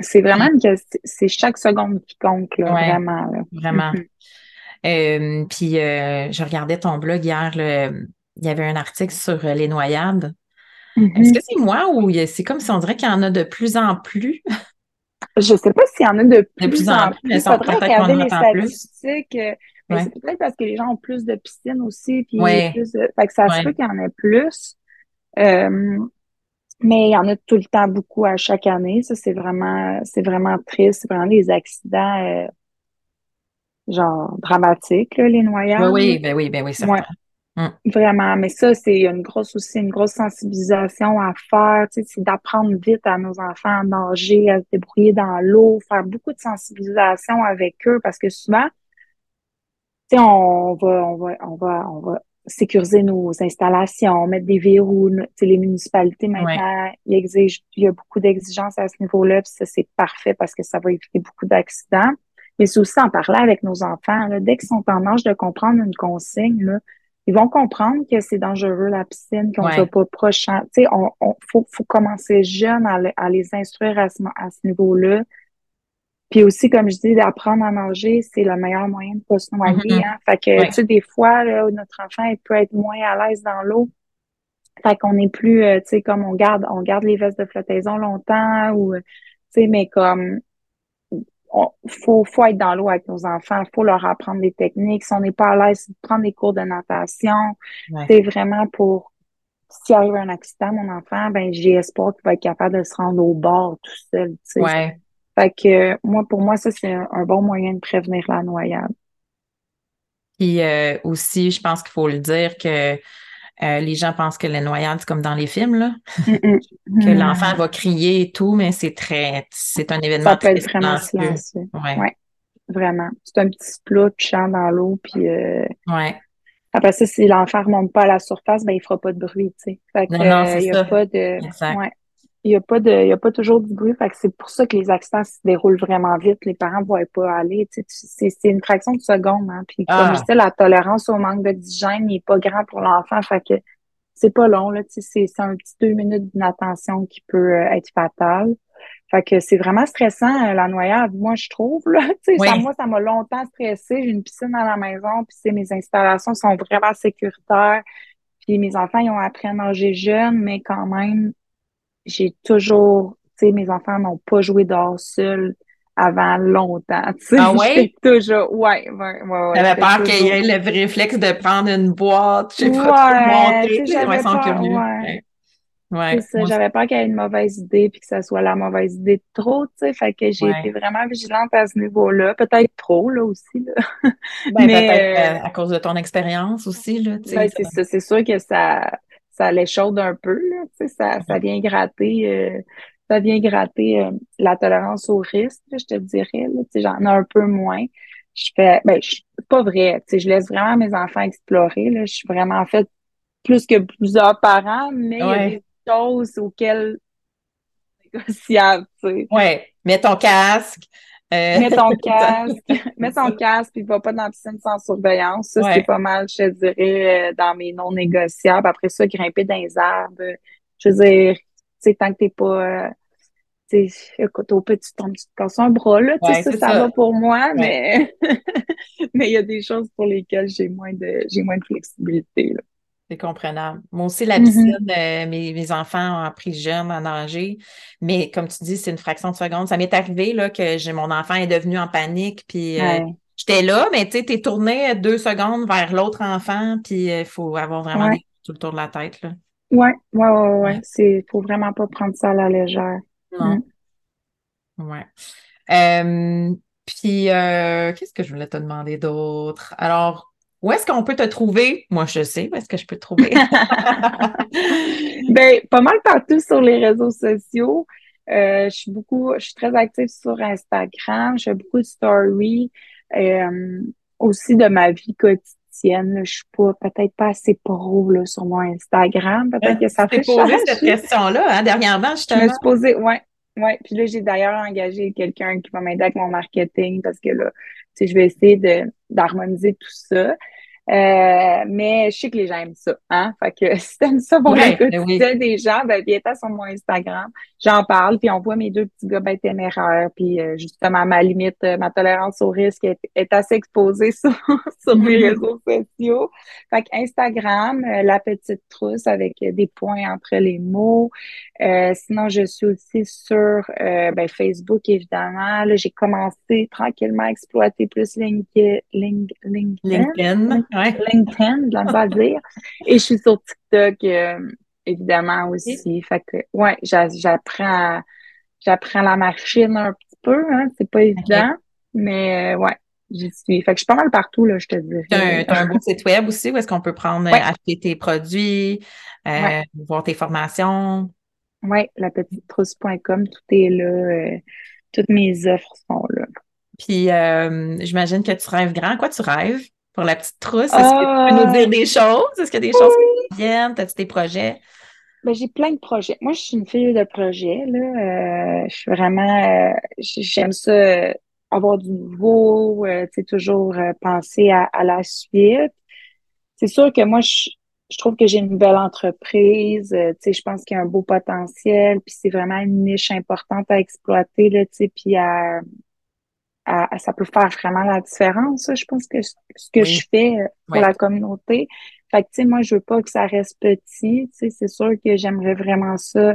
c'est vraiment que c'est chaque seconde qui compte, là, vraiment. Vraiment. Mm-hmm. Euh, puis euh, je regardais ton blog hier, il y avait un article sur les noyades. Mm-hmm. Est-ce que c'est moi ou c'est comme si on dirait qu'il y en a de plus en plus? Je sais pas s'il y en a de plus, en, plus. Mais ça regarder les statistiques. Mais c'est peut-être parce que les gens ont plus de piscines aussi, puis plus Fait que ça se peut qu'il y en ait plus. Euh, mais il y en a tout le temps beaucoup à chaque année. Ça, c'est vraiment, c'est vraiment triste. C'est vraiment des accidents euh, genre dramatiques, là, les noyades. Oui, oui, ben oui, ben oui, ça hum. Vraiment, mais ça, c'est une grosse aussi, une grosse sensibilisation à faire, tu sais, c'est d'apprendre vite à nos enfants à nager, à se débrouiller dans l'eau, faire beaucoup de sensibilisation avec eux, parce que souvent, on va, on va, on va, on va sécuriser nos installations, mettre des verrous. Les municipalités, maintenant, ils exigent, il y a beaucoup d'exigences à ce niveau-là, puis ça, c'est parfait parce que ça va éviter beaucoup d'accidents. Mais c'est aussi en parler avec nos enfants. Là, dès qu'ils sont en âge de comprendre une consigne, là, ils vont comprendre que c'est dangereux la piscine, qu'on ne va pas proche. Tu sais, on, on, faut, faut commencer jeune à, à les instruire à ce, à ce niveau-là. Puis aussi, comme je dis, d'apprendre à nager, c'est le meilleur moyen de pas se noyer. Mm-hmm. hein? Fait que, tu sais, des fois, là, notre enfant il peut être moins à l'aise dans l'eau. Fait qu'on est plus, euh, tu sais, comme on garde, on garde les vestes de flottaison longtemps ou, tu sais, mais comme, on, faut, faut être dans l'eau avec nos enfants, faut leur apprendre des techniques. Si on n'est pas à l'aise, prendre des cours de natation, c'est vraiment pour s'il arrive un accident, mon enfant, ben j'ai espoir qu'il va être capable de se rendre au bord tout seul. Tu sais. Ouais. Fait que moi, pour moi, ça, c'est un, bon moyen de prévenir la noyade. Puis euh, aussi, je pense qu'il faut le dire que euh, les gens pensent que la noyade, c'est comme dans les films, là. (laughs) que l'enfant va crier et tout, mais c'est très, c'est un événement ça peut être vraiment silencieux. Ouais. Vraiment. C'est un petit splat chant dans l'eau, puis euh, ouais. après ça, si l'enfant ne remonte pas à la surface, ben il fera pas de bruit, tu sais. Fait que, euh, il n'y a pas de... Ouais. Il n'y a pas de, y a pas toujours du bruit. Fait que c'est pour ça que les accidents se déroulent vraiment vite. Les parents ne voient pas aller. Sais, c'est une fraction de seconde. Hein. Puis comme ah. je disais, la tolérance au manque d'oxygène n'est pas grand pour l'enfant. Fait que c'est pas long. Là, sais, c'est un petit deux minutes d'inattention qui peut euh, être fatale. Fait que c'est vraiment stressant, euh, la noyade, moi, je trouve. Là. (laughs) Sais, moi, ça m'a longtemps stressé. J'ai une piscine à la maison, puis mes installations sont vraiment sécuritaires. Puis mes enfants, ils ont appris à nager jeune, mais quand même, j'ai toujours, tu sais, mes enfants n'ont pas joué dehors seuls avant longtemps. Tu sais, ah (laughs) ouais? toujours, ouais, ouais, ouais. J'avais peur qu'il y ait le réflexe de prendre une boîte, je sais pas, ouais, monter, j'avais peur, curieux. Ouais. Ouais, c'est ça, j'avais peur qu'il y ait une mauvaise idée puis que ça soit la mauvaise idée de trop, tu sais. Fait que j'ai été vraiment vigilante à ce niveau-là. Peut-être trop, là, aussi, là. Ben, peut-être euh, à cause de ton expérience aussi, là, tu sais. Ben, c'est ça. C'est sûr que ça, ça l'échaude un peu, là, tu sais, ça, ça vient gratter, euh, ça vient gratter euh, la tolérance au risque, je te dirais, là, tu sais, j'en ai un peu moins. Je fais, ben, je, pas vrai, tu sais, je laisse vraiment mes enfants explorer, là, je suis vraiment en fait plus que plusieurs parents, mais il y a des choses auxquelles négociables, (laughs) tu sais. Ouais, mets ton casque, euh, mets ton (laughs) casque, mets ton casque, puis va pas dans la piscine sans surveillance. Ça, c'est pas mal, je dirais, euh, dans mes non négociables. Après ça, grimper dans les arbres. Je veux dire, tu sais, tant que t'es pas. Euh, écoute, au petit, tu tombes, tu te casses un bras, là. Tu sais, ça, ça, va pour moi, mais (laughs) mais il y a des choses pour lesquelles j'ai moins de j'ai moins de flexibilité, là. C'est comprenable. Moi aussi, la mm-hmm. piscine, euh, mes, enfants ont appris jeune à nager, mais comme tu dis, c'est une fraction de seconde. Ça m'est arrivé là, que mon enfant est devenu en panique, puis euh, j'étais là, mais tu sais, t'es tourné deux secondes vers l'autre enfant, puis il faut avoir vraiment tout le tour de la tête. Là. Oui, oui, oui, ouais. Il faut vraiment pas prendre ça à la légère. Non. Mm. Ouais. Euh, puis, qu'est-ce que je voulais te demander d'autre? Alors, où est-ce qu'on peut te trouver? Moi, je sais où est-ce que je peux te trouver. (laughs) (laughs) ben, pas mal partout sur les réseaux sociaux. Euh, je suis beaucoup, je suis très active sur Instagram. Je fais beaucoup de stories. Euh, aussi de ma vie quotidienne. Je suis pas, peut-être pas assez pro là, sur mon Instagram. Peut-être que ça fait posé cette question-là, hein, dernièrement. Je me suis posé, ouais. Ouais, puis là, j'ai d'ailleurs engagé quelqu'un qui va m'aider avec mon marketing parce que là, je vais essayer de d'harmoniser tout ça. Euh, mais je sais que les gens aiment ça. Hein? Fait que (laughs) si t'aimes ça pour ouais, le quotidien des gens, ben viens sur mon Instagram. J'en parle, puis on voit mes deux petits gars ben téméraires. Puis euh, justement, ma limite, euh, ma tolérance au risque est, assez exposée (laughs) sur, sur mes mm-hmm. réseaux sociaux. Fait que Instagram, la petite trousse avec des points entre les mots. sinon, je suis aussi sur ben, Facebook, évidemment. Là, j'ai commencé tranquillement à exploiter plus LinkedIn. LinkedIn. LinkedIn. LinkedIn, de la dire. Et je suis sur TikTok, euh, évidemment, aussi. Fait que, ouais, j'apprends, j'apprends la machine un petit peu, hein. C'est pas évident. Mais, euh, ouais, j'y suis. Fait que je suis pas mal partout, là, je te dis. T'as un, un beau site web aussi où est-ce qu'on peut prendre, acheter tes produits, euh, voir tes formations? Oui, lapetitetrousse.com, tout est là. toutes mes offres sont là. Puis, j'imagine que tu rêves grand. Quoi tu rêves? Pour la petite trousse? Est-ce que tu peux nous dire des choses? Est-ce qu'il y a des choses qui viennent? As-tu des projets? Ben, j'ai plein de projets. Moi, je suis une fille de projet. Là. Euh, je suis vraiment... Euh, j'aime ça euh, avoir du nouveau, euh, toujours penser à, la suite. C'est sûr que moi, je, je trouve que j'ai une belle entreprise. je pense qu'il y a un beau potentiel. Puis c'est vraiment une niche importante à exploiter. Là, puis à ça peut faire vraiment la différence, je pense que ce que je fais euh, pour la communauté. Fait que, tu sais, moi, je veux pas que ça reste petit, tu sais, c'est sûr que j'aimerais vraiment ça,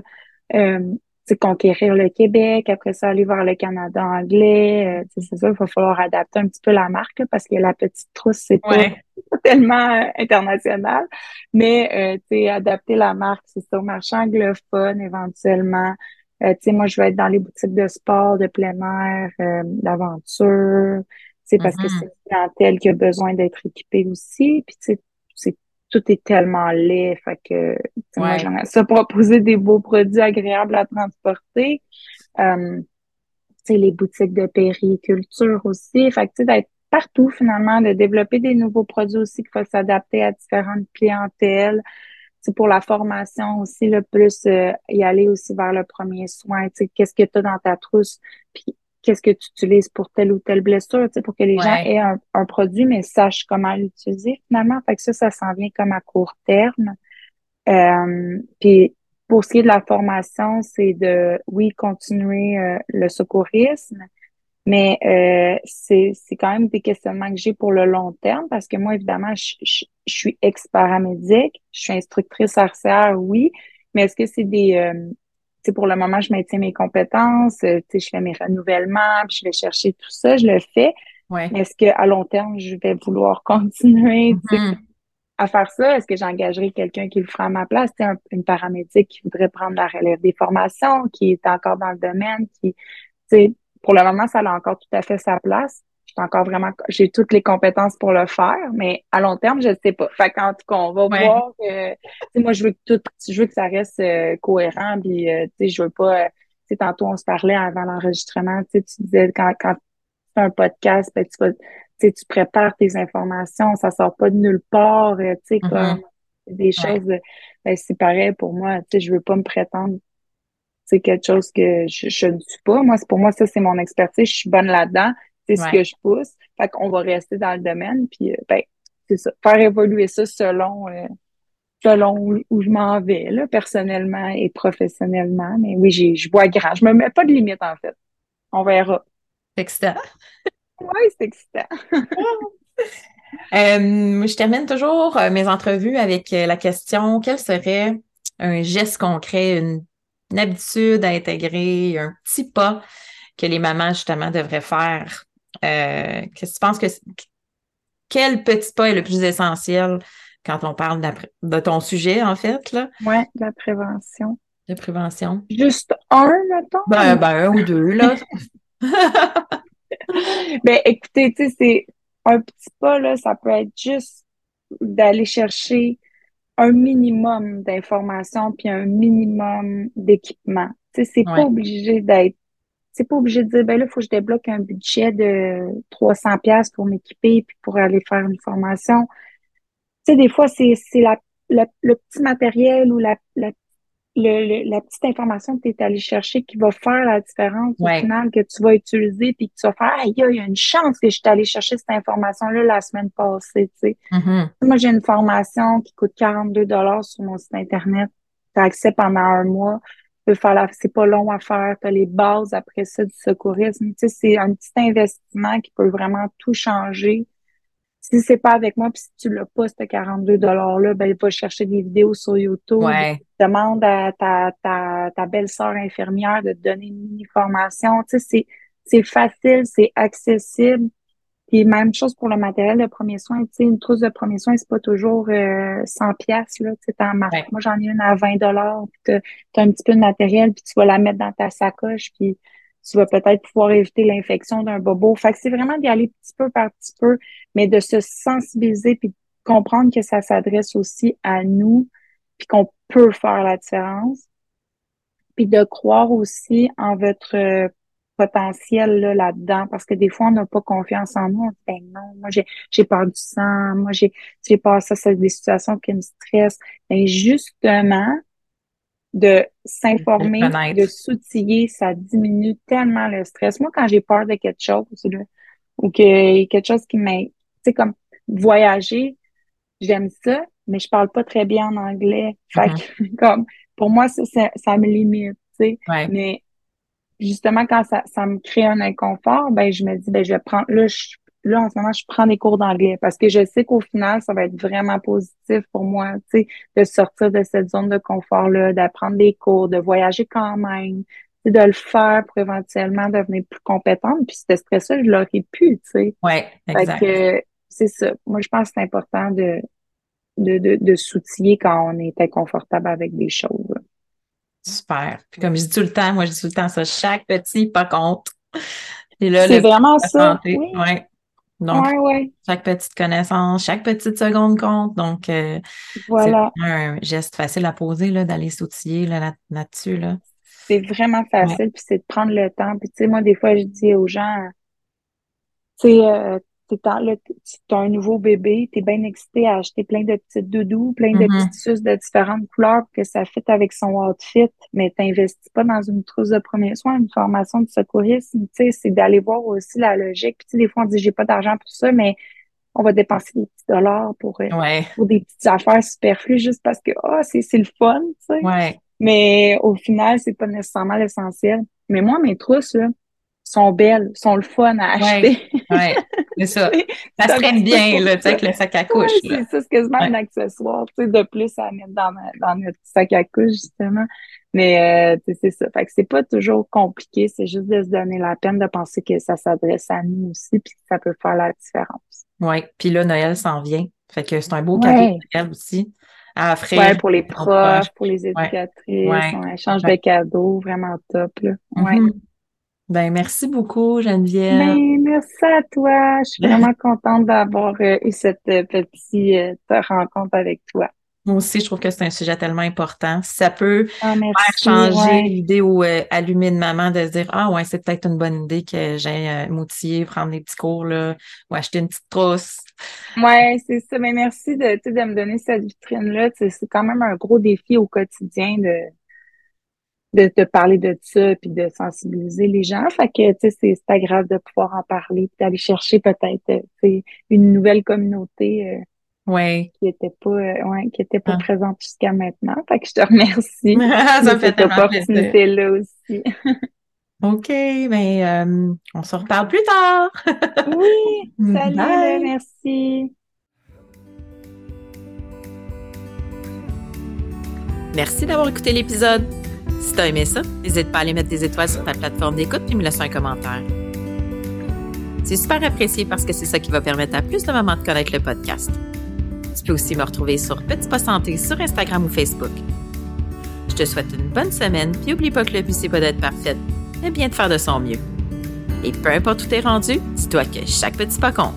euh, conquérir le Québec, après ça, aller vers le Canada anglais. Euh, c'est sûr, il va falloir adapter un petit peu la marque parce que la petite trousse, c'est pas, (laughs) tellement euh, international. Mais euh, adapter la marque, c'est ça, au marché anglophone éventuellement. Euh, moi, je vais être dans les boutiques de sport, de plein air, euh, d'aventure. C'est parce que mm-hmm. c'est une clientèle qui a besoin d'être équipée aussi. Puis, tu sais, tout est tellement laid. Fait que, moi, ça proposer des beaux produits agréables à transporter. Euh, les boutiques de périculture aussi. Fait que, tu sais, d'être partout, finalement, de développer des nouveaux produits aussi qu'il faut s'adapter à différentes clientèles. C'est pour la formation aussi, le plus euh, y aller aussi vers le premier soin. Qu'est-ce que tu as dans ta trousse? Puis qu'est-ce que tu utilises pour telle ou telle blessure, pour que les gens aient un, produit, mais sachent comment l'utiliser finalement. Fait que ça, ça s'en vient comme à court terme. Euh, puis pour ce qui est de la formation, c'est de, oui, continuer euh, le secourisme, mais euh, c'est quand même des questionnements que j'ai pour le long terme parce que moi, évidemment, je, je, suis ex-paramédic, je suis instructrice arcère, oui, mais est-ce que c'est des, euh, pour le moment, je maintiens mes compétences, euh, je fais mes renouvellements, puis je vais chercher tout ça, je le fais. Ouais. Est-ce qu'à long terme, je vais vouloir (laughs) continuer mm-hmm. à faire ça? Est-ce que j'engagerai quelqu'un qui le fera à ma place? Un, une paramédic qui voudrait prendre la relève des formations, qui est encore dans le domaine, qui, pour le moment, ça a encore tout à fait sa place j'ai encore vraiment, j'ai toutes les compétences pour le faire, mais à long terme, je ne sais pas. Fait qu'en tout cas, on va voir que, moi, je veux que tout, je veux que ça reste euh, cohérent, puis, euh, tu sais, je veux pas, euh, tu sais, tantôt, on se parlait avant l'enregistrement, tu sais, tu disais, quand, quand tu fais un podcast, ben, tu vas, tu sais, tu prépares tes informations, ça sort pas de nulle part, tu sais, mm-hmm. comme des choses, ben, c'est pareil pour moi, tu sais, je veux pas me prétendre c'est quelque chose que je, je, ne suis pas. Moi, pour moi, ça, c'est mon expertise. Je suis bonne là-dedans c'est ce que je pousse. Fait qu'on va rester dans le domaine, puis euh, ben, c'est ça. Faire évoluer ça selon euh, selon où, je m'en vais, là, personnellement et professionnellement. Mais oui, j'ai, je vois grand. Je me mets pas de limite, en fait. On verra. C'est excitant. oui, c'est excitant. (laughs) Euh, je termine toujours mes entrevues avec la question quel serait un geste concret, une, une habitude à intégrer, un petit pas que les mamans, justement, devraient faire euh, qu'est-ce que tu penses que quel petit pas est le plus essentiel quand on parle de, ton sujet, en fait, là? Oui, la prévention. La prévention. Juste un, mettons? Ben, ben un ou deux, là. (laughs) (laughs) ben, écoutez, tu sais, c'est un petit pas, là, ça peut être juste d'aller chercher un minimum d'informations puis un minimum d'équipement. Tu sais, c'est pas obligé d'être c'est pas obligé de dire, ben là, il faut que je débloque un budget de 300 pièces pour m'équiper puis pour aller faire une formation. Tu sais, des fois, c'est, c'est la, le petit matériel ou la, la, la petite information que tu es allé chercher qui va faire la différence au final que tu vas utiliser puis que tu vas faire, il y a une chance que je suis allé chercher cette information-là la semaine passée, tu sais. Mm-hmm. Moi, j'ai une formation qui coûte 42 dollars sur mon site Internet. Tu as accès pendant un mois c'est pas long à faire, tu as les bases après ça du secourisme. Tu sais, c'est un petit investissement qui peut vraiment tout changer. Si c'est pas avec moi, puis si tu l'as pas, ce 42 $-là, ben, va chercher des vidéos sur YouTube. Demande à ta, ta, ta belle-sœur infirmière de te donner une mini-formation. Tu sais, c'est, c'est facile, c'est accessible. Puis même chose pour le matériel de premier soin. Tu sais, une trousse de premier soin, c'est pas toujours euh, 100 pièces là. Tu sais, en marque. Moi, j'en ai une à 20 dollars. Tu as, un petit peu de matériel, puis tu vas la mettre dans ta sacoche, puis tu vas peut-être pouvoir éviter l'infection d'un bobo. Fait que c'est vraiment d'y aller petit peu par petit peu, mais de se sensibiliser puis de comprendre que ça s'adresse aussi à nous, puis qu'on peut faire la différence. Puis de croire aussi en votre potentiel là, là-dedans parce que des fois, on n'a pas confiance en nous. On dit, ben non, moi, j'ai, j'ai peur du sang, moi, j'ai, j'ai peur ça, c'est des situations qui me stressent. Mais justement, de s'informer, de s'outiller, ça diminue tellement le stress. Moi, quand j'ai peur de quelque chose, là, ou que quelque chose qui m'a, tu sais, comme voyager, j'aime ça, mais je parle pas très bien en anglais. Fait mm-hmm. (laughs) comme, pour moi, ça, ça, me limite, tu sais. Mais justement, quand ça, ça me crée un inconfort, ben, je me dis, ben, je vais prendre, là, je, là, en ce moment, je prends des cours d'anglais parce que je sais qu'au final, ça va être vraiment positif pour moi, tu sais, de sortir de cette zone de confort-là, d'apprendre des cours, de voyager quand même, de le faire pour éventuellement devenir plus compétente. Puis ce stress-là, je l'aurais pu, tu sais. Oui, exact. c'est ça. Moi, je pense que c'est important de, de, de, de s'outiller quand on est inconfortable avec des choses. Super. Puis comme je dis tout le temps, moi je dis tout le temps ça, chaque petit pas compte. c'est vraiment ça. Oui. Ouais. Donc, chaque petite connaissance, chaque petite seconde compte. Donc, euh, voilà. c'est un geste facile à poser, là, d'aller s'outiller là, là-dessus. Là, c'est vraiment facile, puis c'est de prendre le temps. Puis, tu sais, moi, des fois, je dis aux gens, tu sais, euh, tu as un nouveau bébé, tu es bien excité à acheter plein de petites doudous, plein de mm-hmm. petites suces de différentes couleurs pour que ça fit avec son outfit, mais tu n'investis pas dans une trousse de premier soin, une formation de secourisme, tu sais, c'est d'aller voir aussi la logique. Puis, des fois, on dit, j'ai pas d'argent pour ça, mais on va dépenser des petits dollars pour, euh, pour des petites affaires superflues juste parce que, ah, c'est le fun, tu sais. Mais au final, c'est pas nécessairement l'essentiel. Mais moi, mes trousses, là, sont belles, sont le fun à acheter. Oui, c'est (laughs) ça. ça se traîne bien, là, tu sais, avec le sac à couche. c'est ça, c'est quasiment un accessoire, tu sais, de plus à mettre dans, dans notre sac à couche, justement. Mais, euh, c'est ça. Fait que c'est pas toujours compliqué, c'est juste de se donner la peine de penser que ça s'adresse à nous aussi, puis que ça peut faire la différence. Oui, puis là, Noël s'en vient. Fait que c'est un beau cadeau de Noël aussi. À offrir. Ouais, pour les profs, pour les éducatrices, on échange de cadeaux, vraiment top, là. Ouais. Mm-hmm. Ben, merci beaucoup, Geneviève. Ben, merci à toi. Je suis vraiment (laughs) contente d'avoir euh, eu cette euh, petite euh, rencontre avec toi. Moi aussi, je trouve que c'est un sujet tellement important. ça peut ah, faire changer l'idée ou allumer de maman de se dire Ah ouais, c'est peut-être une bonne idée que j'aille m'outiller, prendre des petits cours là, ou acheter une petite trousse. Oui, c'est ça. Mais merci de, de me donner cette vitrine-là. C'est quand même un gros défi au quotidien de de te parler de ça puis de sensibiliser les gens. Fait que, tu sais, c'est agréable de pouvoir en parler puis d'aller chercher peut-être, euh, une nouvelle communauté. Euh, qui était pas euh, ouais, qui était pas ah. présente jusqu'à maintenant. Fait que je te remercie (laughs) ça de fait cette opportunité-là aussi. OK, mais euh, on se reparle plus tard. oui, (laughs) salut, merci. Merci d'avoir écouté l'épisode. Si t'as aimé ça, n'hésite pas à aller mettre des étoiles sur ta plateforme d'écoute et me laisser un commentaire. C'est super apprécié parce que c'est ça qui va permettre à plus de mamans de connaître le podcast. Tu peux aussi me retrouver sur Petit Pas Santé sur Instagram ou Facebook. Je te souhaite une bonne semaine, puis n'oublie pas que le but c'est pas d'être parfaite, mais bien de faire de son mieux. Et peu importe où t'es rendu, dis-toi que chaque petit pas compte.